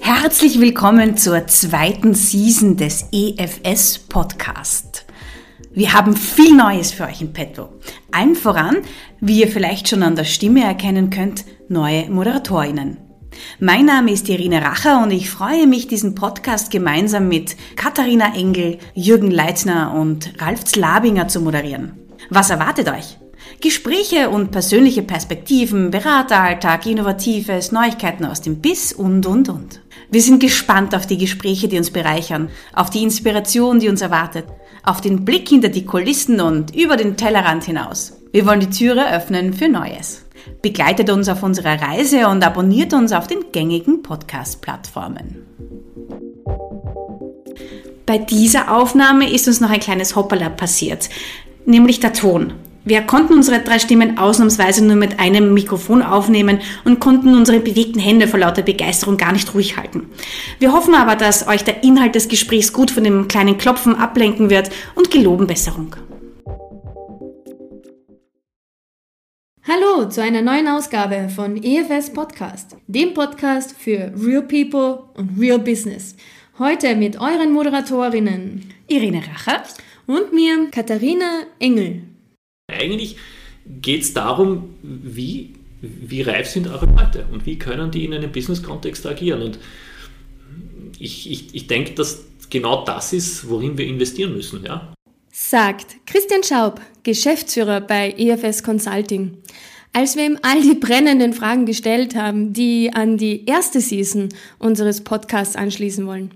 Herzlich willkommen zur zweiten Season des EFS Podcast. Wir haben viel Neues für euch in petto. Allen voran, wie ihr vielleicht schon an der Stimme erkennen könnt, neue Moderatorinnen. Mein Name ist Irene Racher und ich freue mich, diesen Podcast gemeinsam mit Katharina Engel, Jürgen Leitner und Ralf Zlabinger zu moderieren. Was erwartet euch? Gespräche und persönliche Perspektiven, Berateralltag, Innovatives, Neuigkeiten aus dem Biss und, und, und. Wir sind gespannt auf die Gespräche, die uns bereichern, auf die Inspiration, die uns erwartet, auf den Blick hinter die Kulissen und über den Tellerrand hinaus. Wir wollen die Türe öffnen für Neues. Begleitet uns auf unserer Reise und abonniert uns auf den gängigen Podcast-Plattformen. Bei dieser Aufnahme ist uns noch ein kleines Hoppala passiert, nämlich der Ton. Wir konnten unsere drei Stimmen ausnahmsweise nur mit einem Mikrofon aufnehmen und konnten unsere bewegten Hände vor lauter Begeisterung gar nicht ruhig halten. Wir hoffen aber, dass euch der Inhalt des Gesprächs gut von dem kleinen Klopfen ablenken wird und geloben Besserung. Hallo zu einer neuen Ausgabe von EFS Podcast, dem Podcast für Real People und Real Business. Heute mit euren Moderatorinnen Irene Racher und mir Katharina Engel. Eigentlich geht es darum, wie, wie reif sind eure Leute und wie können die in einem Business-Kontext agieren. Und ich, ich, ich denke, dass genau das ist, worin wir investieren müssen. Ja? Sagt Christian Schaub, Geschäftsführer bei EFS Consulting. Als wir ihm all die brennenden Fragen gestellt haben, die an die erste Season unseres Podcasts anschließen wollen.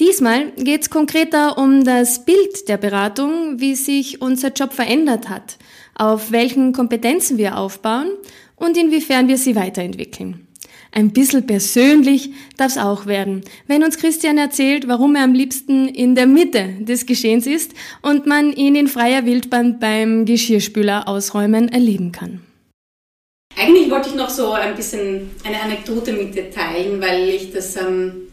Diesmal geht es konkreter um das Bild der Beratung, wie sich unser Job verändert hat, auf welchen Kompetenzen wir aufbauen und inwiefern wir sie weiterentwickeln. Ein bisschen persönlich darf es auch werden, wenn uns Christian erzählt, warum er am liebsten in der Mitte des Geschehens ist und man ihn in freier Wildbahn beim Geschirrspüler ausräumen erleben kann. Eigentlich wollte ich noch so ein bisschen eine Anekdote mit dir teilen, weil ich das ähm,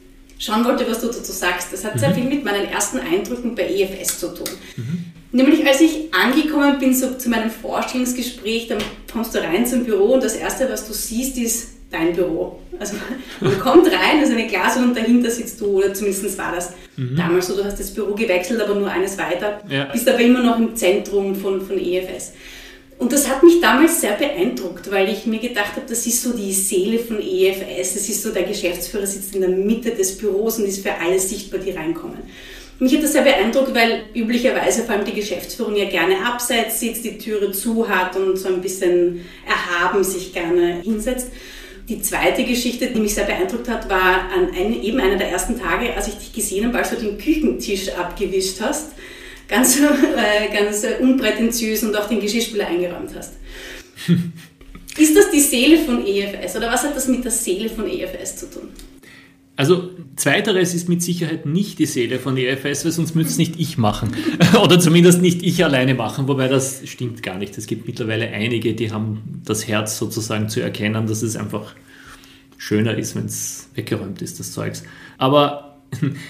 schauen wollte, was du dazu sagst. Das hat mhm. sehr viel mit meinen ersten Eindrücken bei EFS zu tun. Mhm. Nämlich als ich angekommen bin so zu meinem Vorstellungsgespräch, dann kommst du rein zum Büro und das Erste, was du siehst, ist dein Büro. Also man kommt rein, also eine Glaswand und dahinter sitzt du, oder zumindest war das mhm. damals so, du hast das Büro gewechselt, aber nur eines weiter, ja. bist aber immer noch im Zentrum von, von EFS. Und das hat mich damals sehr beeindruckt, weil ich mir gedacht habe, das ist so die Seele von EFS. Es ist so, der Geschäftsführer sitzt in der Mitte des Büros und ist für alle sichtbar, die reinkommen. Mich hat das sehr beeindruckt, weil üblicherweise vor allem die Geschäftsführung ja gerne abseits sitzt, die Türe zu hat und so ein bisschen erhaben sich gerne hinsetzt. Die zweite Geschichte, die mich sehr beeindruckt hat, war an einem, eben einer der ersten Tage, als ich dich gesehen habe, als du den Küchentisch abgewischt hast ganz, äh, ganz unprätentiös und auch den Geschirrspüler eingeräumt hast. Ist das die Seele von EFS oder was hat das mit der Seele von EFS zu tun? Also zweiteres ist mit Sicherheit nicht die Seele von EFS, weil sonst müsste es nicht ich machen. Oder zumindest nicht ich alleine machen, wobei das stimmt gar nicht. Es gibt mittlerweile einige, die haben das Herz sozusagen zu erkennen, dass es einfach schöner ist, wenn es weggeräumt ist, das Zeugs. Aber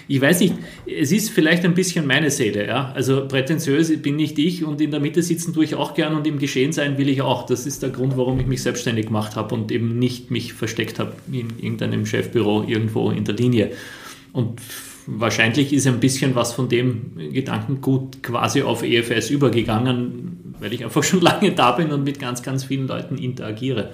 ich weiß nicht, es ist vielleicht ein bisschen meine Seele, ja. Also prätentiös bin nicht ich und in der Mitte sitzen tue ich auch gern und im Geschehen sein will ich auch. Das ist der Grund, warum ich mich selbstständig gemacht habe und eben nicht mich versteckt habe in irgendeinem Chefbüro irgendwo in der Linie. Und wahrscheinlich ist ein bisschen was von dem Gedankengut quasi auf EFS übergegangen, weil ich einfach schon lange da bin und mit ganz, ganz vielen Leuten interagiere.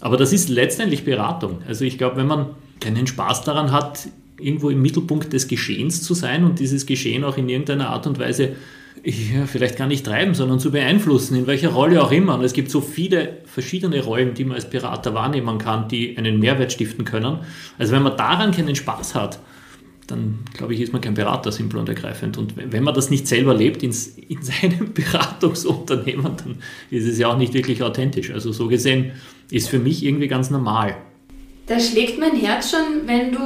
Aber das ist letztendlich Beratung. Also ich glaube, wenn man keinen Spaß daran hat, irgendwo im Mittelpunkt des Geschehens zu sein und dieses Geschehen auch in irgendeiner Art und Weise ja, vielleicht gar nicht treiben, sondern zu beeinflussen, in welcher Rolle auch immer. Und es gibt so viele verschiedene Rollen, die man als Berater wahrnehmen kann, die einen Mehrwert stiften können. Also wenn man daran keinen Spaß hat, dann glaube ich, ist man kein Berater, simpel und ergreifend. Und wenn man das nicht selber lebt in, in seinem Beratungsunternehmen, dann ist es ja auch nicht wirklich authentisch. Also so gesehen ist für mich irgendwie ganz normal da schlägt mein Herz schon, wenn du,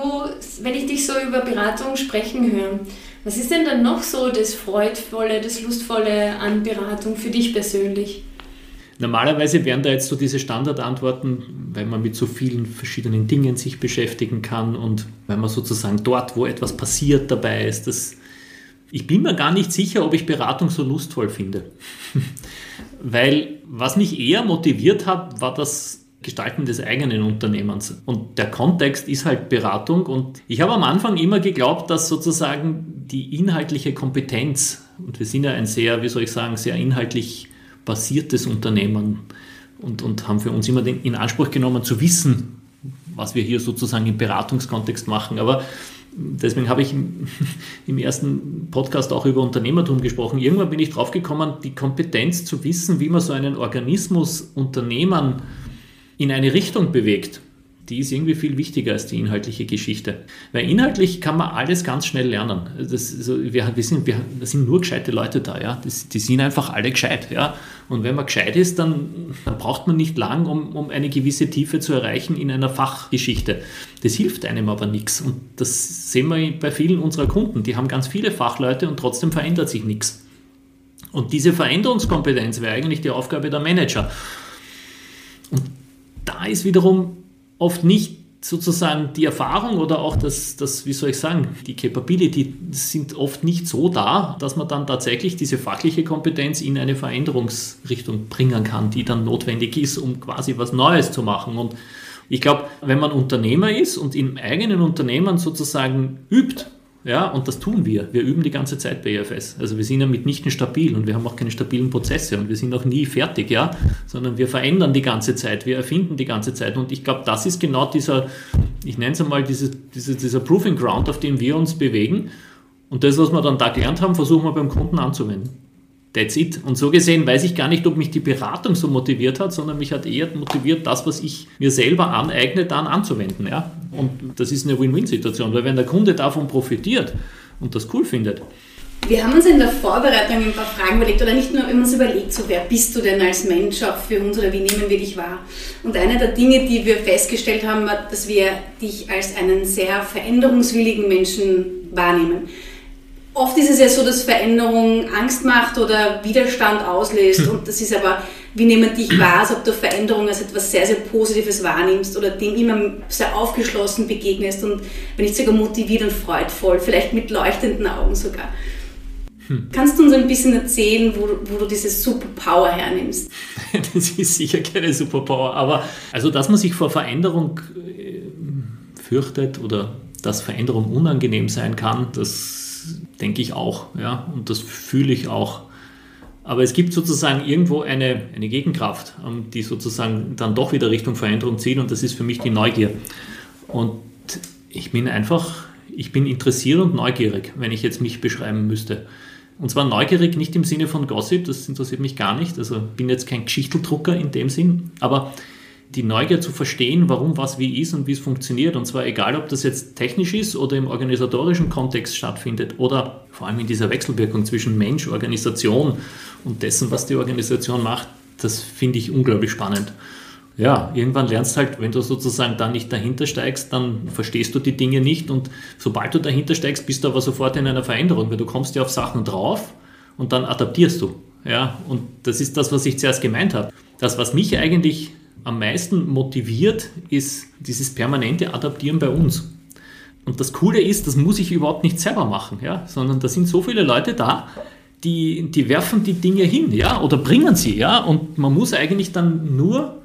wenn ich dich so über Beratung sprechen höre. Was ist denn dann noch so das Freudvolle, das Lustvolle an Beratung für dich persönlich? Normalerweise wären da jetzt so diese Standardantworten, weil man mit so vielen verschiedenen Dingen sich beschäftigen kann und weil man sozusagen dort, wo etwas passiert, dabei ist. Das, ich bin mir gar nicht sicher, ob ich Beratung so lustvoll finde. weil was mich eher motiviert hat, war das Gestalten des eigenen Unternehmens. Und der Kontext ist halt Beratung. Und ich habe am Anfang immer geglaubt, dass sozusagen die inhaltliche Kompetenz, und wir sind ja ein sehr, wie soll ich sagen, sehr inhaltlich basiertes Unternehmen und, und haben für uns immer den, in Anspruch genommen zu wissen, was wir hier sozusagen im Beratungskontext machen. Aber deswegen habe ich im, im, ersten Podcast auch über Unternehmertum gesprochen. Irgendwann bin ich drauf gekommen, die Kompetenz zu wissen, wie man so einen Organismus, Unternehmen in eine Richtung bewegt die ist irgendwie viel wichtiger als die inhaltliche Geschichte. Weil inhaltlich kann man alles ganz schnell lernen. Das, also wir, wir, sind, wir, da sind nur gescheite Leute da, ja. Das, die sind einfach alle gescheit, ja. Und wenn man gescheit ist, dann, dann braucht man nicht lang, um, um eine gewisse Tiefe zu erreichen in einer Fachgeschichte. Das hilft einem aber nichts. Und das sehen wir bei vielen unserer Kunden. Die haben ganz viele Fachleute und trotzdem verändert sich nichts. Und diese Veränderungskompetenz wäre eigentlich die Aufgabe der Manager. Da ist wiederum oft nicht sozusagen die Erfahrung oder auch das, das, wie soll ich sagen, die Capability sind oft nicht so da, dass man dann tatsächlich diese fachliche Kompetenz in eine Veränderungsrichtung bringen kann, die dann notwendig ist, um quasi was Neues zu machen. Und ich glaube, wenn man Unternehmer ist und im eigenen Unternehmen sozusagen übt, ja, und das tun wir. Wir üben die ganze Zeit bei EFS. Also wir sind ja mitnichten stabil und wir haben auch keine stabilen Prozesse und wir sind auch nie fertig, ja, sondern wir verändern die ganze Zeit, wir erfinden die ganze Zeit. Und ich glaube, das ist genau dieser, ich nenne es einmal, dieses, diese, dieser Proving Ground, auf dem wir uns bewegen. Und das, was wir dann da gelernt haben, versuchen wir beim Kunden anzuwenden. That's it. Und so gesehen weiß ich gar nicht, ob mich die Beratung so motiviert hat, sondern mich hat eher motiviert, das, was ich mir selber aneigne, dann anzuwenden. Ja? Und das ist eine Win-Win-Situation, weil wenn der Kunde davon profitiert und das cool findet. Wir haben uns in der Vorbereitung ein paar Fragen überlegt, oder nicht nur, uns überlegt, so wer bist du denn als Mensch auch für uns oder wie nehmen wir dich wahr? Und eine der Dinge, die wir festgestellt haben, war, dass wir dich als einen sehr veränderungswilligen Menschen wahrnehmen. Oft ist es ja so, dass Veränderung Angst macht oder Widerstand auslöst. Hm. Und das ist aber, wie nehmen dich wahr, ob du Veränderung als etwas sehr, sehr Positives wahrnimmst oder dem immer sehr aufgeschlossen begegnest und wenn nicht sogar motiviert und freudvoll, vielleicht mit leuchtenden Augen sogar. Hm. Kannst du uns ein bisschen erzählen, wo, wo du diese Superpower hernimmst? das ist sicher keine Superpower, aber also, dass man sich vor Veränderung äh, fürchtet oder dass Veränderung unangenehm sein kann, das denke ich auch, ja, und das fühle ich auch. Aber es gibt sozusagen irgendwo eine, eine Gegenkraft, ähm, die sozusagen dann doch wieder Richtung Veränderung zieht und das ist für mich die Neugier. Und ich bin einfach, ich bin interessiert und neugierig, wenn ich jetzt mich beschreiben müsste. Und zwar neugierig nicht im Sinne von Gossip, das interessiert mich gar nicht. Also bin jetzt kein Geschichteldrucker in dem Sinn, aber die Neugier zu verstehen, warum was wie ist und wie es funktioniert. Und zwar egal, ob das jetzt technisch ist oder im organisatorischen Kontext stattfindet oder vor allem in dieser Wechselwirkung zwischen Mensch, Organisation und dessen, was die Organisation macht, das finde ich unglaublich spannend. Ja, irgendwann lernst halt, wenn du sozusagen da nicht dahinter steigst, dann verstehst du die Dinge nicht und sobald du dahinter steigst, bist du aber sofort in einer Veränderung, weil du kommst ja auf Sachen drauf und dann adaptierst du. Ja, und das ist das, was ich zuerst gemeint habe. Das, was mich eigentlich am meisten motiviert, ist dieses permanente Adaptieren bei uns. Und das Coole ist, das muss ich überhaupt nicht selber machen, ja, sondern da sind so viele Leute da, die, die werfen die Dinge hin, ja, oder bringen sie, ja, und man muss eigentlich dann nur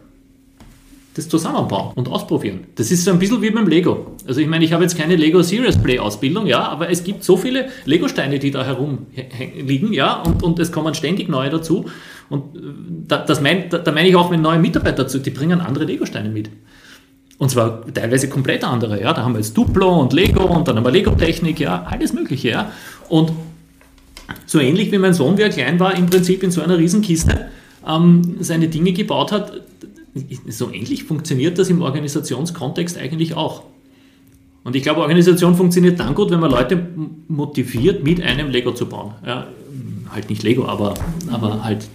das zusammenbauen und ausprobieren. Das ist so ein bisschen wie beim Lego. Also ich meine, ich habe jetzt keine Lego Serious Play Ausbildung, ja, aber es gibt so viele Lego-Steine, die da herumliegen, ja, und, und es kommen ständig neue dazu. Und äh, da, das mein, da, da meine ich auch, wenn neue Mitarbeiter dazu, die bringen andere Lego-Steine mit. Und zwar teilweise komplett andere, ja. Da haben wir jetzt Duplo und Lego und dann haben wir Lego-Technik, ja, alles Mögliche, ja. Und so ähnlich wie mein Sohn, wie er klein war, im Prinzip in so einer Riesenkiste ähm, seine Dinge gebaut hat, so ähnlich funktioniert das im Organisationskontext eigentlich auch. Und ich glaube, Organisation funktioniert dann gut, wenn man Leute motiviert, mit einem Lego zu bauen. Ja, halt nicht Lego, aber, aber halt.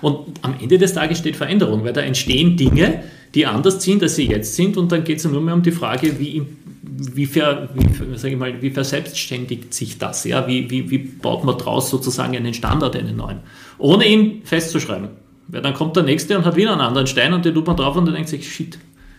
Und am Ende des Tages steht Veränderung, weil da entstehen Dinge, die anders sind, als sie jetzt sind. Und dann geht es nur mehr um die Frage, wie, wie, ver, wie, sag ich mal, wie verselbstständigt sich das? Ja? Wie, wie, wie baut man daraus sozusagen einen Standard, einen neuen? Ohne ihn festzuschreiben. Weil dann kommt der nächste und hat wieder einen anderen Stein und den tut man drauf und dann denkt sich, shit,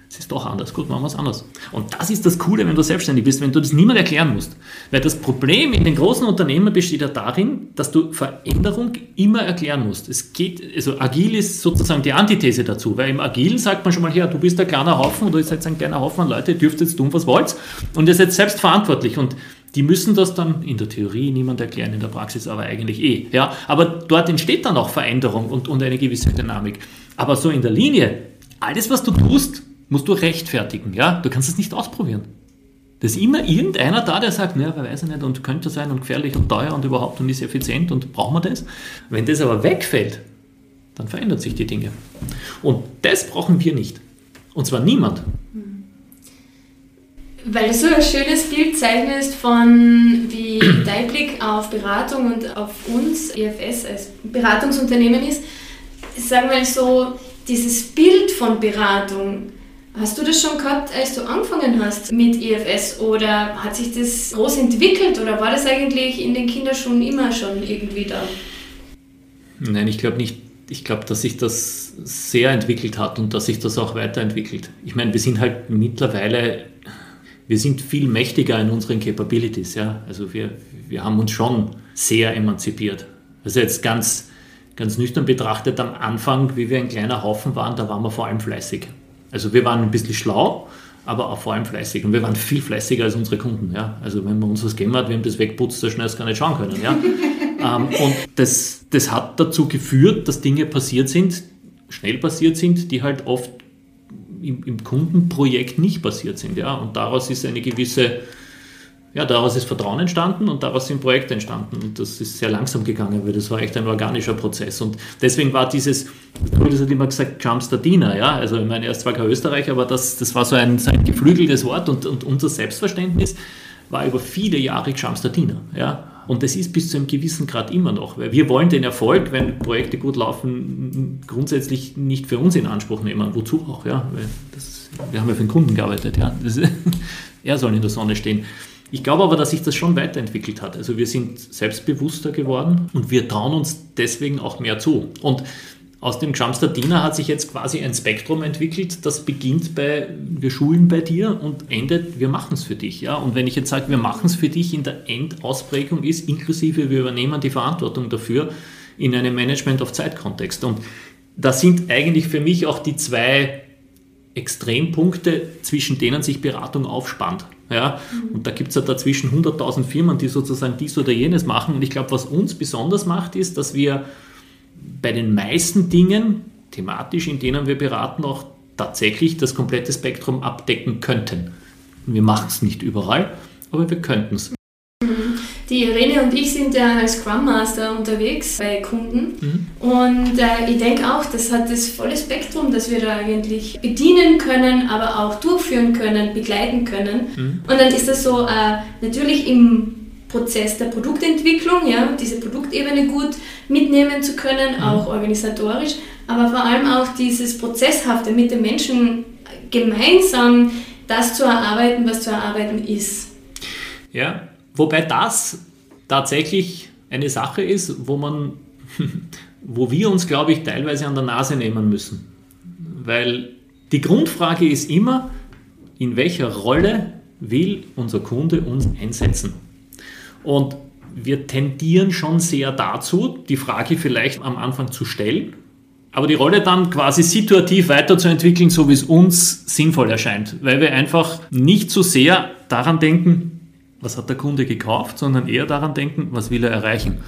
es ist doch anders. Gut, machen wir es anders. Und das ist das Coole, wenn du selbstständig bist, wenn du das niemand erklären musst. Weil das Problem in den großen Unternehmen besteht ja darin, dass du Veränderung immer erklären musst. Es geht, also agil ist sozusagen die Antithese dazu, weil im Agil sagt man schon mal her, du bist ein kleiner Haufen oder ihr seid ein kleiner Haufen an Leute, ihr dürft jetzt tun, was wollt und ihr seid selbst verantwortlich und die müssen das dann in der Theorie niemand erklären, in der Praxis aber eigentlich eh. Ja? Aber dort entsteht dann auch Veränderung und, und eine gewisse Dynamik. Aber so in der Linie, alles, was du tust, musst du rechtfertigen. Ja? Du kannst es nicht ausprobieren. Da ist immer irgendeiner da, der sagt, naja, wer weiß nicht und könnte sein und gefährlich und teuer und überhaupt und ist effizient und brauchen wir das. Wenn das aber wegfällt, dann verändern sich die Dinge. Und das brauchen wir nicht. Und zwar niemand. Weil du so ein schönes Bild zeichnest von wie dein Blick auf Beratung und auf uns, EFS als Beratungsunternehmen ist, wir mal so, dieses Bild von Beratung, Hast du das schon gehabt, als du angefangen hast mit IFS oder hat sich das groß entwickelt oder war das eigentlich in den Kinderschuhen immer schon irgendwie da? Nein, ich glaube nicht. Ich glaube, dass sich das sehr entwickelt hat und dass sich das auch weiterentwickelt. Ich meine, wir sind halt mittlerweile, wir sind viel mächtiger in unseren Capabilities. Ja? Also wir, wir haben uns schon sehr emanzipiert. Also jetzt ganz, ganz nüchtern betrachtet am Anfang, wie wir ein kleiner Haufen waren, da waren wir vor allem fleißig. Also wir waren ein bisschen schlau, aber auch vor allem fleißig. Und wir waren viel fleißiger als unsere Kunden. Ja? Also wenn man uns was gegeben hat, wir haben das wegputzt, so schnell es gar nicht schauen können. Ja? ähm, und das, das hat dazu geführt, dass Dinge passiert sind, schnell passiert sind, die halt oft im, im Kundenprojekt nicht passiert sind. Ja? Und daraus ist eine gewisse ja, daraus ist Vertrauen entstanden und daraus sind Projekte entstanden. Und das ist sehr langsam gegangen, weil das war echt ein organischer Prozess. Und deswegen war dieses, das hat immer gesagt, Jumpstardiner, ja. Also ich meine, er ist zwar kein Österreicher, aber das, das war so ein, so ein geflügeltes Wort und, und unser Selbstverständnis war über viele Jahre Jumpstardiner, ja. Und das ist bis zu einem gewissen Grad immer noch, weil wir wollen den Erfolg, wenn Projekte gut laufen, grundsätzlich nicht für uns in Anspruch nehmen. Wozu auch, ja? Das, wir haben ja für den Kunden gearbeitet, ja. Das, er soll in der Sonne stehen. Ich glaube aber, dass sich das schon weiterentwickelt hat. Also wir sind selbstbewusster geworden und wir trauen uns deswegen auch mehr zu. Und aus dem Jumpstart-Diener hat sich jetzt quasi ein Spektrum entwickelt, das beginnt bei, wir schulen bei dir und endet, wir machen es für dich. Ja? Und wenn ich jetzt sage, wir machen es für dich in der Endausprägung ist, inklusive wir übernehmen die Verantwortung dafür in einem Management of Zeit-Kontext. Und das sind eigentlich für mich auch die zwei Extrempunkte, zwischen denen sich Beratung aufspannt. Ja? Mhm. Und da gibt es ja dazwischen 100.000 Firmen, die sozusagen dies oder jenes machen. Und ich glaube, was uns besonders macht, ist, dass wir bei den meisten Dingen, thematisch, in denen wir beraten, auch tatsächlich das komplette Spektrum abdecken könnten. Wir machen es nicht überall, aber wir könnten es. Die Irene und ich sind ja als Scrum Master unterwegs bei Kunden mhm. und äh, ich denke auch, das hat das volle Spektrum, das wir da eigentlich bedienen können, aber auch durchführen können, begleiten können. Mhm. Und dann ist das so äh, natürlich im Prozess der Produktentwicklung, ja, diese Produktebene gut mitnehmen zu können, mhm. auch organisatorisch, aber vor allem auch dieses Prozesshafte mit den Menschen gemeinsam das zu erarbeiten, was zu erarbeiten ist. Ja, Wobei das tatsächlich eine Sache ist, wo man, wo wir uns, glaube ich, teilweise an der Nase nehmen müssen. Weil die Grundfrage ist immer, in welcher Rolle will unser Kunde uns einsetzen? Und wir tendieren schon sehr dazu, die Frage vielleicht am Anfang zu stellen, aber die Rolle dann quasi situativ weiterzuentwickeln, so wie es uns sinnvoll erscheint, weil wir einfach nicht so sehr daran denken, was hat der Kunde gekauft, sondern eher daran denken, was will er erreichen.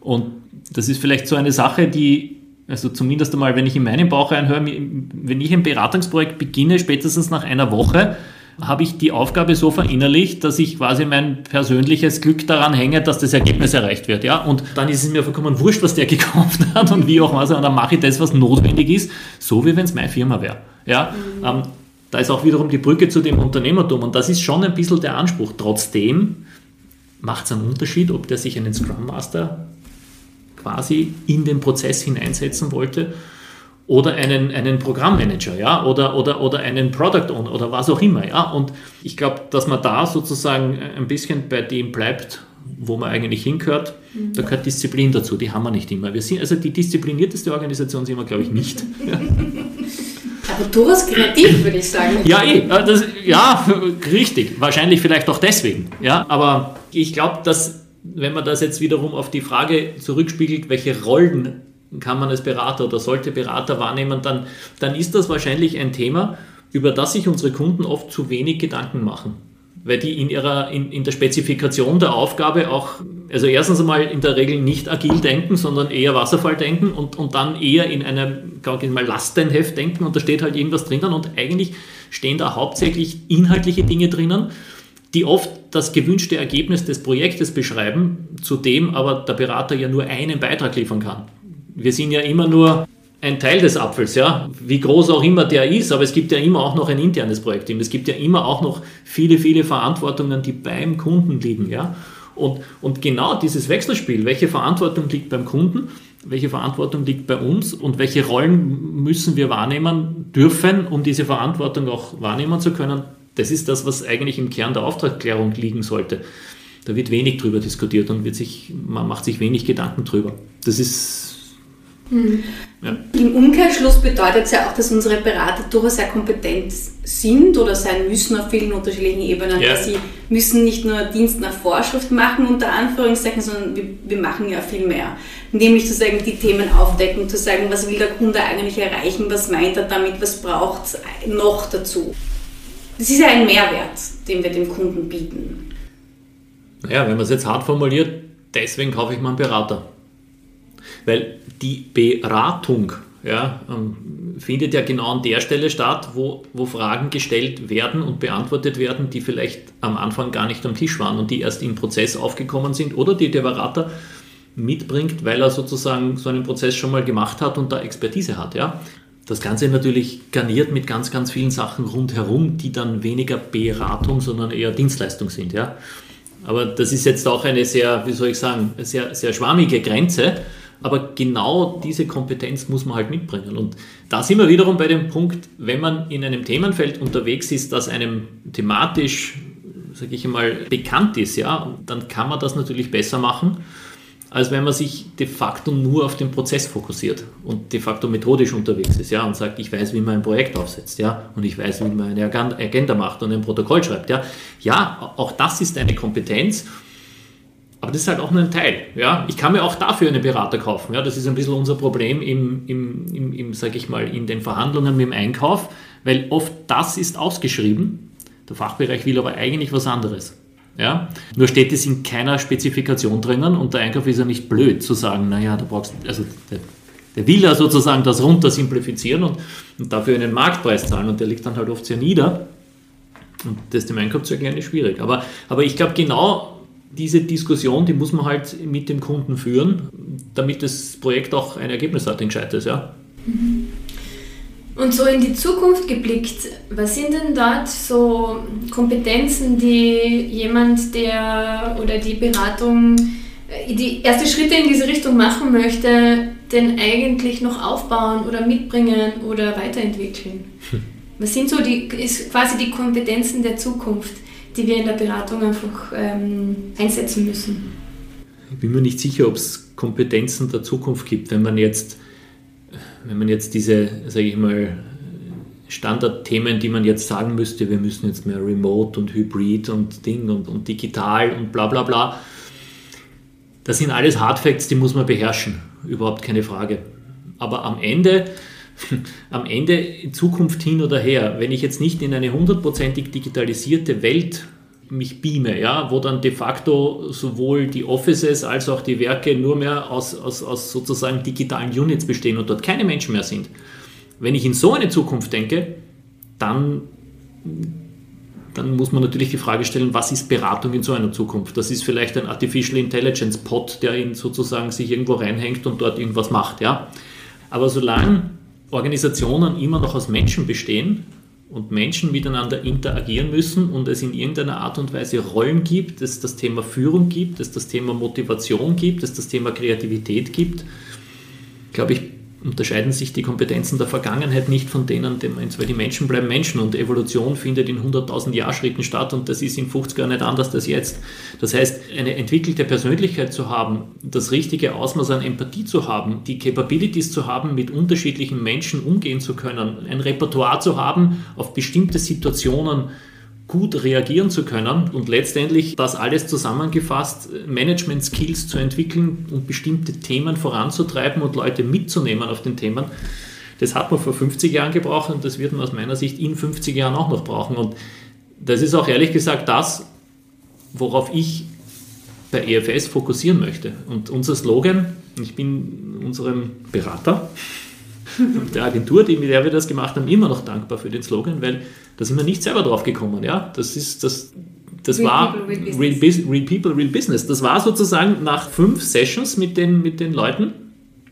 Und das ist vielleicht so eine Sache, die, also zumindest einmal, wenn ich in meinen Bauch reinhöre, wenn ich ein Beratungsprojekt beginne, spätestens nach einer Woche, habe ich die Aufgabe so verinnerlicht, dass ich quasi mein persönliches Glück daran hänge, dass das Ergebnis erreicht wird. Ja? Und dann ist es mir vollkommen wurscht, was der gekauft hat und wie auch was. Und dann mache ich das, was notwendig ist, so wie wenn es meine Firma wäre. Ja? Mhm. Ähm, da ist auch wiederum die Brücke zu dem Unternehmertum und das ist schon ein bisschen der Anspruch. Trotzdem macht es einen Unterschied, ob der sich einen Scrum Master quasi in den Prozess hineinsetzen wollte oder einen, einen Programmmanager, ja, oder, oder, oder einen Product Owner oder was auch immer, ja. Und ich glaube, dass man da sozusagen ein bisschen bei dem bleibt, wo man eigentlich hingehört, mhm. da gehört Disziplin dazu, die haben wir nicht immer. Wir sind, also die disziplinierteste Organisation sind wir, glaube ich, nicht. Aber durchaus kreativ, würde ich sagen. Ja, eh, das, ja, richtig. Wahrscheinlich vielleicht auch deswegen. Ja, aber ich glaube, dass, wenn man das jetzt wiederum auf die Frage zurückspiegelt, welche Rollen kann man als Berater oder sollte Berater wahrnehmen, dann, dann ist das wahrscheinlich ein Thema, über das sich unsere Kunden oft zu wenig Gedanken machen weil die in ihrer in, in der Spezifikation der Aufgabe auch, also erstens einmal in der Regel nicht agil denken, sondern eher Wasserfall denken und, und dann eher in einem, ich mal, Lastenheft denken und da steht halt irgendwas drinnen und eigentlich stehen da hauptsächlich inhaltliche Dinge drinnen, die oft das gewünschte Ergebnis des Projektes beschreiben, zu dem aber der Berater ja nur einen Beitrag liefern kann. Wir sind ja immer nur ein Teil des Apfels, ja, wie groß auch immer der ist, aber es gibt ja immer auch noch ein internes Projektteam. Es gibt ja immer auch noch viele, viele Verantwortungen, die beim Kunden liegen, ja. Und, und genau dieses Wechselspiel, welche Verantwortung liegt beim Kunden, welche Verantwortung liegt bei uns und welche Rollen müssen wir wahrnehmen dürfen, um diese Verantwortung auch wahrnehmen zu können, das ist das, was eigentlich im Kern der Auftragsklärung liegen sollte. Da wird wenig drüber diskutiert und wird sich, man macht sich wenig Gedanken drüber. Das ist Mhm. Ja. Im Umkehrschluss bedeutet es ja auch, dass unsere Berater durchaus sehr kompetent sind oder sein müssen auf vielen unterschiedlichen Ebenen. Ja. Sie müssen nicht nur Dienst nach Vorschrift machen, unter Anführungszeichen, sondern wir, wir machen ja viel mehr. Nämlich zu sagen, die Themen aufdecken, zu sagen, was will der Kunde eigentlich erreichen, was meint er damit, was braucht es noch dazu. Das ist ja ein Mehrwert, den wir dem Kunden bieten. Naja, wenn man es jetzt hart formuliert, deswegen kaufe ich mal einen Berater. Weil die Beratung ja, ähm, findet ja genau an der Stelle statt, wo, wo Fragen gestellt werden und beantwortet werden, die vielleicht am Anfang gar nicht am Tisch waren und die erst im Prozess aufgekommen sind oder die der Berater mitbringt, weil er sozusagen so einen Prozess schon mal gemacht hat und da Expertise hat. Ja. Das Ganze natürlich garniert mit ganz, ganz vielen Sachen rundherum, die dann weniger Beratung, sondern eher Dienstleistung sind. Ja. Aber das ist jetzt auch eine sehr, wie soll ich sagen, sehr, sehr schwammige Grenze. Aber genau diese Kompetenz muss man halt mitbringen. Und da sind wir wiederum bei dem Punkt, wenn man in einem Themenfeld unterwegs ist, das einem thematisch, sage ich einmal, bekannt ist, ja, dann kann man das natürlich besser machen, als wenn man sich de facto nur auf den Prozess fokussiert und de facto methodisch unterwegs ist, ja, und sagt, ich weiß, wie man ein Projekt aufsetzt, ja, und ich weiß, wie man eine Agenda macht und ein Protokoll schreibt, ja. Ja, auch das ist eine Kompetenz aber das ist halt auch nur ein Teil. Ja? Ich kann mir auch dafür einen Berater kaufen. Ja? Das ist ein bisschen unser Problem im, im, im, im sage ich mal, in den Verhandlungen mit dem Einkauf, weil oft das ist ausgeschrieben. Der Fachbereich will aber eigentlich was anderes. Ja? Nur steht es in keiner Spezifikation drinnen und der Einkauf ist ja nicht blöd zu sagen, naja, da brauchst also der, der will ja sozusagen das runter simplifizieren und, und dafür einen Marktpreis zahlen und der liegt dann halt oft sehr nieder. Und das dem Einkauf zu erklären ist schwierig. Aber, aber ich glaube, genau diese Diskussion, die muss man halt mit dem Kunden führen, damit das Projekt auch ein Ergebnis hat, ein gescheites, ja. Und so in die Zukunft geblickt, was sind denn dort so Kompetenzen, die jemand, der oder die Beratung äh, die erste Schritte in diese Richtung machen möchte, denn eigentlich noch aufbauen oder mitbringen oder weiterentwickeln? Hm. Was sind so die, ist quasi die Kompetenzen der Zukunft? Die wir in der Beratung einfach ähm, einsetzen müssen. Ich bin mir nicht sicher, ob es Kompetenzen der Zukunft gibt, wenn man jetzt, wenn man jetzt diese, sage ich mal, Standardthemen, die man jetzt sagen müsste, wir müssen jetzt mehr Remote und Hybrid und Ding und, und digital und bla bla bla. Das sind alles Hardfacts, die muss man beherrschen, überhaupt keine Frage. Aber am Ende am Ende in Zukunft hin oder her, wenn ich jetzt nicht in eine hundertprozentig digitalisierte Welt mich beame, ja, wo dann de facto sowohl die Offices als auch die Werke nur mehr aus, aus, aus sozusagen digitalen Units bestehen und dort keine Menschen mehr sind. Wenn ich in so eine Zukunft denke, dann, dann muss man natürlich die Frage stellen, was ist Beratung in so einer Zukunft? Das ist vielleicht ein Artificial Intelligence Pod, der ihn sozusagen sich irgendwo reinhängt und dort irgendwas macht, ja. Aber solange Organisationen immer noch aus Menschen bestehen und Menschen miteinander interagieren müssen und es in irgendeiner Art und Weise Rollen gibt, es das Thema Führung gibt, es das Thema Motivation gibt, es das Thema Kreativität gibt, glaube ich, unterscheiden sich die Kompetenzen der Vergangenheit nicht von denen, weil die Menschen bleiben Menschen und Evolution findet in 100.000 Jahrschritten statt und das ist in 50 Jahren nicht anders als jetzt. Das heißt, eine entwickelte Persönlichkeit zu haben, das richtige Ausmaß an Empathie zu haben, die Capabilities zu haben, mit unterschiedlichen Menschen umgehen zu können, ein Repertoire zu haben, auf bestimmte Situationen gut reagieren zu können und letztendlich das alles zusammengefasst, Management-Skills zu entwickeln und bestimmte Themen voranzutreiben und Leute mitzunehmen auf den Themen. Das hat man vor 50 Jahren gebraucht und das wird man aus meiner Sicht in 50 Jahren auch noch brauchen. Und das ist auch ehrlich gesagt das, worauf ich bei EFS fokussieren möchte. Und unser Slogan, ich bin unserem Berater, der Agentur, die, mit der wir das gemacht haben, immer noch dankbar für den Slogan, weil da sind wir nicht selber drauf gekommen. Ja? Das ist das. Das real war people, real, real, real, People, Real Business. Das war sozusagen nach fünf Sessions mit den, mit den Leuten,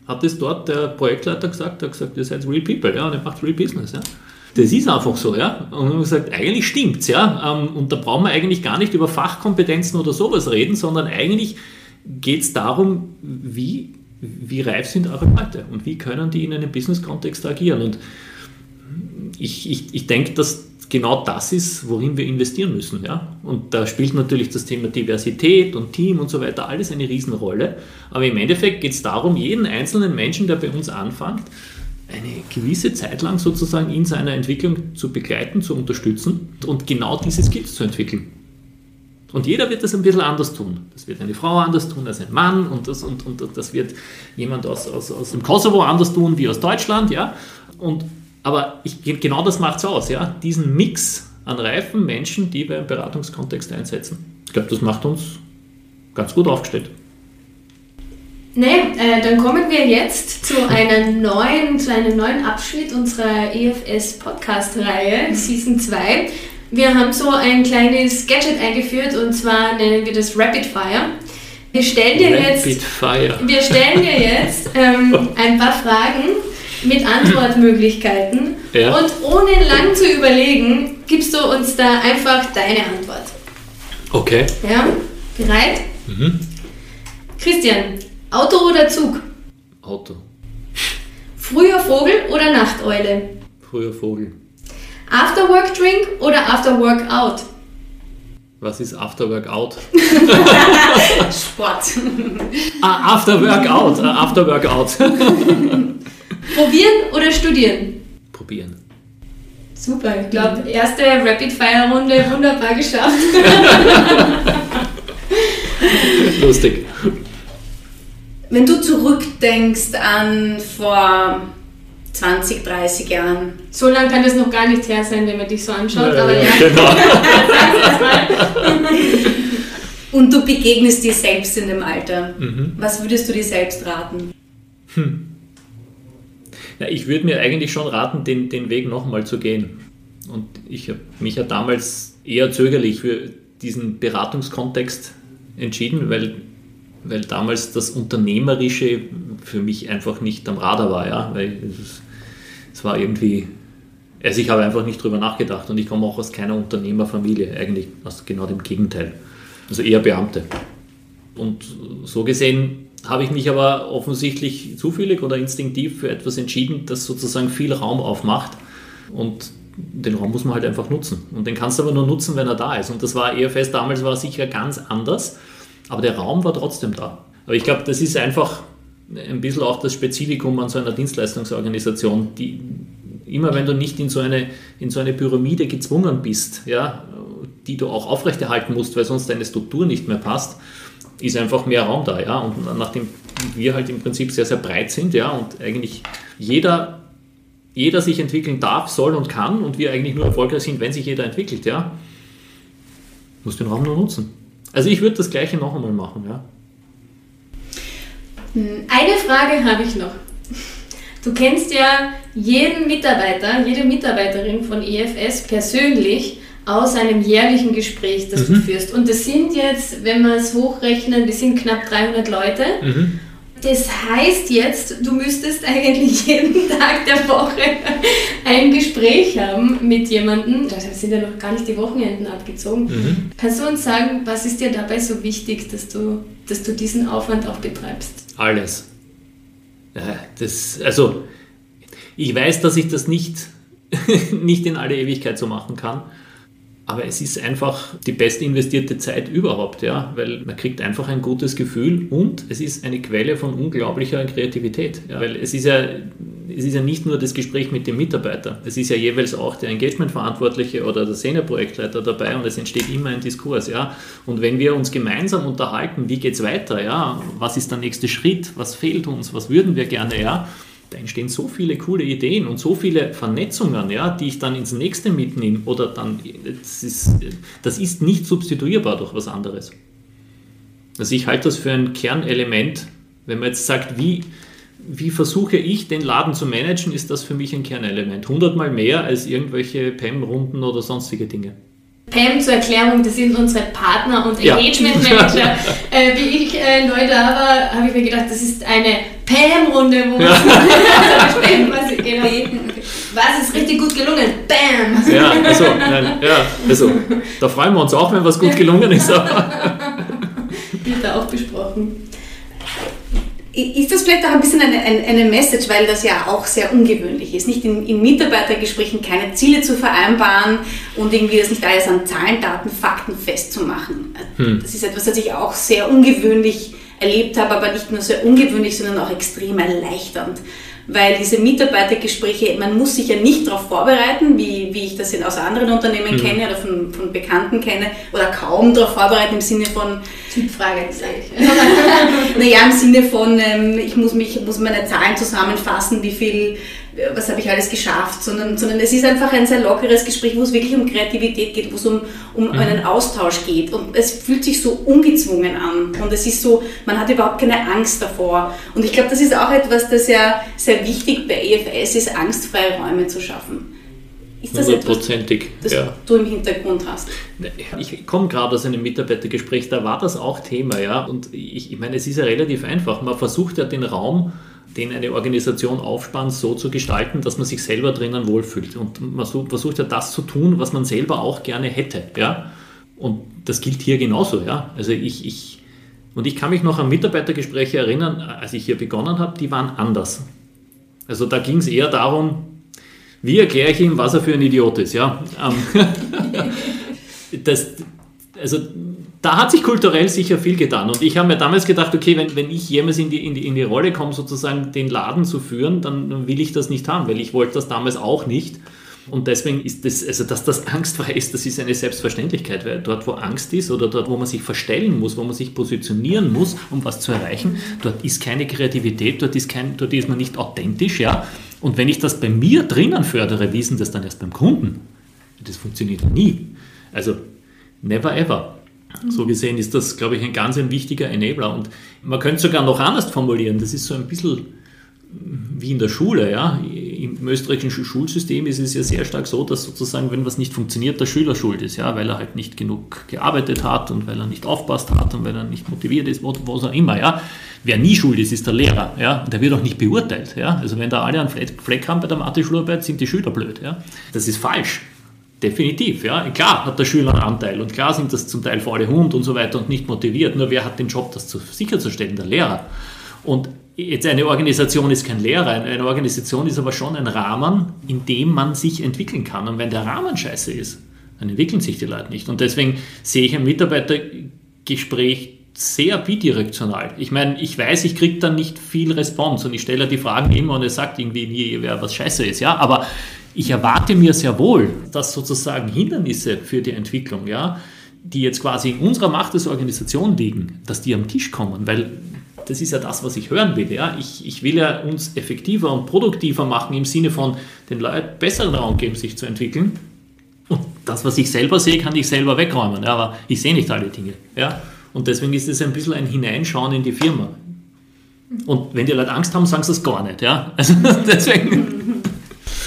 hat es dort der Projektleiter gesagt, er hat gesagt, ihr seid Real People, ja, und ihr macht Real Business. Ja. Das ist einfach so, ja. Und wir haben gesagt, eigentlich stimmt's, ja. Ähm, und da brauchen wir eigentlich gar nicht über Fachkompetenzen oder sowas reden, sondern eigentlich geht es darum, wie wie reif sind eure Leute und wie können die in einem Business-Kontext agieren. Und ich, ich, ich denke, dass genau das ist, worin wir investieren müssen. Ja? Und da spielt natürlich das Thema Diversität und Team und so weiter alles eine Riesenrolle. Aber im Endeffekt geht es darum, jeden einzelnen Menschen, der bei uns anfängt, eine gewisse Zeit lang sozusagen in seiner Entwicklung zu begleiten, zu unterstützen und genau diese Skills zu entwickeln. Und jeder wird das ein bisschen anders tun. Das wird eine Frau anders tun als ein Mann und das, und, und das wird jemand aus, aus, aus dem Kosovo anders tun wie aus Deutschland. Ja? Und, aber ich, genau das macht es aus, ja? diesen Mix an reifen Menschen, die wir im Beratungskontext einsetzen. Ich glaube, das macht uns ganz gut aufgestellt. Nee, äh, dann kommen wir jetzt zu, einer neuen, zu einem neuen Abschnitt unserer EFS Podcast-Reihe, Season 2. Wir haben so ein kleines Gadget eingeführt und zwar nennen wir das Rapid Fire. Wir stellen dir Rapid jetzt, Fire. Wir stellen dir jetzt ähm, ein paar Fragen mit Antwortmöglichkeiten ja. und ohne lang zu überlegen, gibst du uns da einfach deine Antwort. Okay. Ja, bereit? Mhm. Christian, Auto oder Zug? Auto. Früher Vogel oder Nachteule? Früher Vogel. After-Work Drink oder After-Work Out? Was ist After Workout? Sport. ah, After Workout. Uh, after Workout. Probieren oder studieren? Probieren. Super, ich glaube, erste Rapid-Fire-Runde wunderbar geschafft. Lustig. Wenn du zurückdenkst an vor 20, 30 Jahren. So lange kann das noch gar nicht her sein, wenn man dich so anschaut, ja, aber ja. Genau. Und du begegnest dir selbst in dem Alter. Mhm. Was würdest du dir selbst raten? Hm. Ja, ich würde mir eigentlich schon raten, den, den Weg nochmal zu gehen. Und ich habe mich ja damals eher zögerlich für diesen Beratungskontext entschieden, weil, weil damals das Unternehmerische für mich einfach nicht am Radar war, ja, weil es, es war irgendwie, also ich habe einfach nicht drüber nachgedacht und ich komme auch aus keiner Unternehmerfamilie, eigentlich aus genau dem Gegenteil, also eher Beamte. Und so gesehen habe ich mich aber offensichtlich zufällig oder instinktiv für etwas entschieden, das sozusagen viel Raum aufmacht und den Raum muss man halt einfach nutzen. Und den kannst du aber nur nutzen, wenn er da ist. Und das war EFS damals war sicher ganz anders, aber der Raum war trotzdem da. Aber ich glaube, das ist einfach ein bisschen auch das Spezifikum an so einer Dienstleistungsorganisation, die immer wenn du nicht in so eine, in so eine Pyramide gezwungen bist, ja, die du auch aufrechterhalten musst, weil sonst deine Struktur nicht mehr passt, ist einfach mehr Raum da. Ja? Und nachdem wir halt im Prinzip sehr, sehr breit sind ja, und eigentlich jeder, jeder sich entwickeln darf, soll und kann und wir eigentlich nur erfolgreich sind, wenn sich jeder entwickelt, ja, muss den Raum nur nutzen. Also ich würde das Gleiche noch einmal machen. Ja. Eine Frage habe ich noch. Du kennst ja jeden Mitarbeiter, jede Mitarbeiterin von EFS persönlich aus einem jährlichen Gespräch, das mhm. du führst. Und das sind jetzt, wenn wir es hochrechnen, das sind knapp 300 Leute. Mhm. Das heißt jetzt, du müsstest eigentlich jeden Tag der Woche ein Gespräch haben mit jemandem. Da sind ja noch gar nicht die Wochenenden abgezogen. Mhm. Kannst du uns sagen, was ist dir dabei so wichtig, dass du, dass du diesen Aufwand auch betreibst? Alles. das, also, ich weiß, dass ich das nicht, nicht in alle Ewigkeit so machen kann. Aber es ist einfach die best investierte Zeit überhaupt, ja, weil man kriegt einfach ein gutes Gefühl und es ist eine Quelle von unglaublicher Kreativität, ja, weil es ist ja, es ist ja nicht nur das Gespräch mit dem Mitarbeiter, es ist ja jeweils auch der Engagementverantwortliche oder der Senior-Projektleiter dabei und es entsteht immer ein Diskurs, ja. Und wenn wir uns gemeinsam unterhalten, wie geht es weiter, ja, was ist der nächste Schritt, was fehlt uns, was würden wir gerne, ja, da entstehen so viele coole Ideen und so viele Vernetzungen, ja, die ich dann ins nächste mitnehme oder dann, das ist, das ist nicht substituierbar durch was anderes. Also ich halte das für ein Kernelement, wenn man jetzt sagt, wie, wie versuche ich den Laden zu managen, ist das für mich ein Kernelement. Hundertmal mehr als irgendwelche PEM-Runden oder sonstige Dinge. Pam zur Erklärung, das sind unsere Partner und Engagement Manager. Ja. Äh, wie ich äh, neu da war, habe ich mir gedacht, das ist eine Pam-Runde, wo man ja. was, genau. was ist richtig gut gelungen? Bam! Ja, also, nein, ja, also da freuen wir uns auch, wenn was gut gelungen ist. Wird da auch besprochen. Ist das vielleicht auch ein bisschen eine, eine, Message, weil das ja auch sehr ungewöhnlich ist, nicht in, in, Mitarbeitergesprächen keine Ziele zu vereinbaren und irgendwie das nicht alles an Zahlen, Daten, Fakten festzumachen. Hm. Das ist etwas, das ich auch sehr ungewöhnlich erlebt habe, aber nicht nur sehr ungewöhnlich, sondern auch extrem erleichternd weil diese Mitarbeitergespräche, man muss sich ja nicht darauf vorbereiten, wie, wie ich das aus anderen Unternehmen mhm. kenne oder von, von Bekannten kenne, oder kaum darauf vorbereiten im Sinne von Typfrage, sage ich. naja, im Sinne von, ähm, ich muss, mich, muss meine Zahlen zusammenfassen, wie viel was habe ich alles geschafft, sondern, sondern es ist einfach ein sehr lockeres Gespräch, wo es wirklich um Kreativität geht, wo es um, um mhm. einen Austausch geht. Und es fühlt sich so ungezwungen an. Und es ist so, man hat überhaupt keine Angst davor. Und ich glaube, das ist auch etwas, das ja sehr wichtig bei EFS ist, angstfreie Räume zu schaffen. Ist das Hundertprozentig, etwas, das ja. du im Hintergrund hast? Ich komme gerade aus einem Mitarbeitergespräch, da war das auch Thema, ja. Und ich, ich meine, es ist ja relativ einfach. Man versucht ja den Raum den eine Organisation aufspannt, so zu gestalten, dass man sich selber drinnen wohlfühlt. Und man versucht ja das zu tun, was man selber auch gerne hätte. Ja? Und das gilt hier genauso. Ja? Also ich, ich, und ich kann mich noch an Mitarbeitergespräche erinnern, als ich hier begonnen habe, die waren anders. Also da ging es eher darum, wie erkläre ich ihm, was er für ein Idiot ist. Ja? Ähm, das, also da hat sich kulturell sicher viel getan. Und ich habe mir damals gedacht, okay, wenn, wenn ich jemals in die, in, die, in die Rolle komme, sozusagen den Laden zu führen, dann will ich das nicht haben, weil ich wollte das damals auch nicht. Und deswegen ist das, also dass das angstfrei ist, das ist eine Selbstverständlichkeit, weil dort, wo Angst ist oder dort, wo man sich verstellen muss, wo man sich positionieren muss, um was zu erreichen, dort ist keine Kreativität, dort ist, kein, dort ist man nicht authentisch, ja. Und wenn ich das bei mir drinnen fördere, wie ist denn das dann erst beim Kunden? Das funktioniert nie. Also, never ever. So gesehen ist das, glaube ich, ein ganz ein wichtiger Enabler. Und man könnte es sogar noch anders formulieren. Das ist so ein bisschen wie in der Schule. Ja? Im österreichischen Schulsystem ist es ja sehr stark so, dass sozusagen, wenn was nicht funktioniert, der Schüler schuld ist, ja? weil er halt nicht genug gearbeitet hat und weil er nicht aufpasst hat und weil er nicht motiviert ist, was auch immer. Ja? Wer nie schuld ist, ist der Lehrer. Ja? Der wird auch nicht beurteilt. Ja? Also wenn da alle einen Fleck haben bei der Mathe-Schularbeit, sind die Schüler blöd. Ja? Das ist falsch. Definitiv, ja. Klar hat der Schüler einen Anteil und klar sind das zum Teil faule Hund und so weiter und nicht motiviert. Nur wer hat den Job, das zu, sicherzustellen? Der Lehrer. Und jetzt eine Organisation ist kein Lehrer, eine Organisation ist aber schon ein Rahmen, in dem man sich entwickeln kann. Und wenn der Rahmen scheiße ist, dann entwickeln sich die Leute nicht. Und deswegen sehe ich ein Mitarbeitergespräch sehr bidirektional. Ich meine, ich weiß, ich kriege dann nicht viel Response und ich stelle die Fragen immer und es sagt irgendwie nie, wer was scheiße ist, ja, aber ich erwarte mir sehr wohl, dass sozusagen Hindernisse für die Entwicklung, ja, die jetzt quasi in unserer Macht als Organisation liegen, dass die am Tisch kommen, weil das ist ja das, was ich hören will. Ja? Ich, ich will ja uns effektiver und produktiver machen im Sinne von den Leuten besseren Raum geben, sich zu entwickeln. Und das, was ich selber sehe, kann ich selber wegräumen. Ja? Aber ich sehe nicht alle Dinge. Ja? Und deswegen ist es ein bisschen ein Hineinschauen in die Firma. Und wenn die Leute Angst haben, sagen sie es gar nicht. Ja? Also deswegen.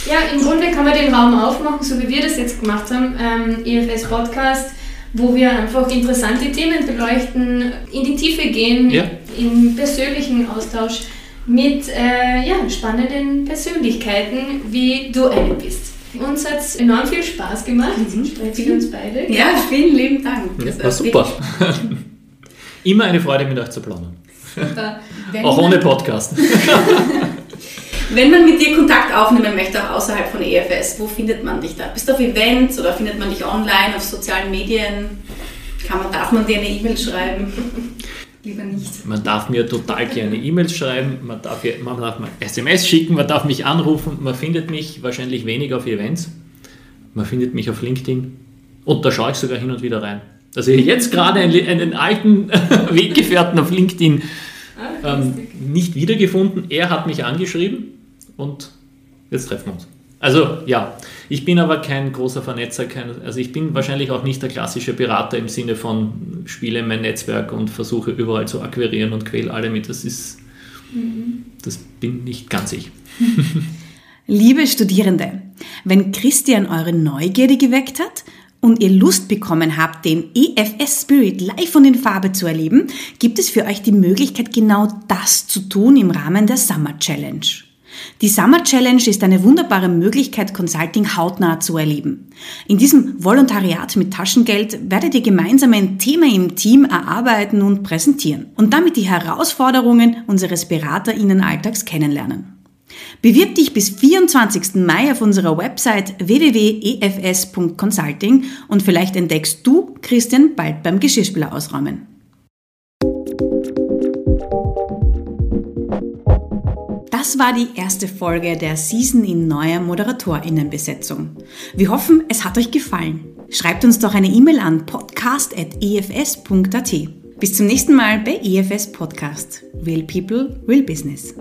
Ja, im Grunde kann man den Raum aufmachen, so wie wir das jetzt gemacht haben, ähm, EFS Podcast, wo wir einfach interessante Themen beleuchten, in die Tiefe gehen, ja. im persönlichen Austausch mit äh, ja, spannenden Persönlichkeiten, wie du eine bist. Uns hat es enorm viel Spaß gemacht, mhm. sprechen uns beide. Ja, vielen lieben Dank. Ja, war super. Immer eine Freude, mit euch zu planen. Auch ohne Podcast. Wenn man mit dir Kontakt aufnehmen möchte, auch außerhalb von EFS, wo findet man dich da? Bist du auf Events oder findet man dich online, auf sozialen Medien? Kann man, darf man dir eine E-Mail schreiben? Lieber nicht. Man darf mir total gerne E-Mails schreiben, man darf, man darf mir SMS schicken, man darf mich anrufen, man findet mich wahrscheinlich weniger auf Events, man findet mich auf LinkedIn und da schaue ich sogar hin und wieder rein. Also jetzt gerade einen, einen alten Weggefährten auf LinkedIn ah, ähm, nicht wiedergefunden. Er hat mich angeschrieben und jetzt treffen wir uns. Also ja, ich bin aber kein großer Vernetzer, kein, also ich bin wahrscheinlich auch nicht der klassische Berater im Sinne von spiele mein Netzwerk und versuche überall zu akquirieren und quäle alle mit. Das ist, mhm. das bin nicht ganz ich. Liebe Studierende, wenn Christian eure Neugierde geweckt hat und ihr Lust bekommen habt, den EFS Spirit live und in Farbe zu erleben, gibt es für euch die Möglichkeit, genau das zu tun im Rahmen der Summer Challenge. Die Summer Challenge ist eine wunderbare Möglichkeit, Consulting hautnah zu erleben. In diesem Volontariat mit Taschengeld werdet ihr gemeinsam ein Thema im Team erarbeiten und präsentieren und damit die Herausforderungen unseres BeraterInnen-Alltags kennenlernen. Bewirb dich bis 24. Mai auf unserer Website www.efs.consulting und vielleicht entdeckst du Christian bald beim Geschirrspüler ausräumen. Das war die erste Folge der Season in neuer Moderatorinnenbesetzung. Wir hoffen, es hat euch gefallen. Schreibt uns doch eine E-Mail an podcast.efs.at. Bis zum nächsten Mal bei EFS Podcast. Real People, Real Business.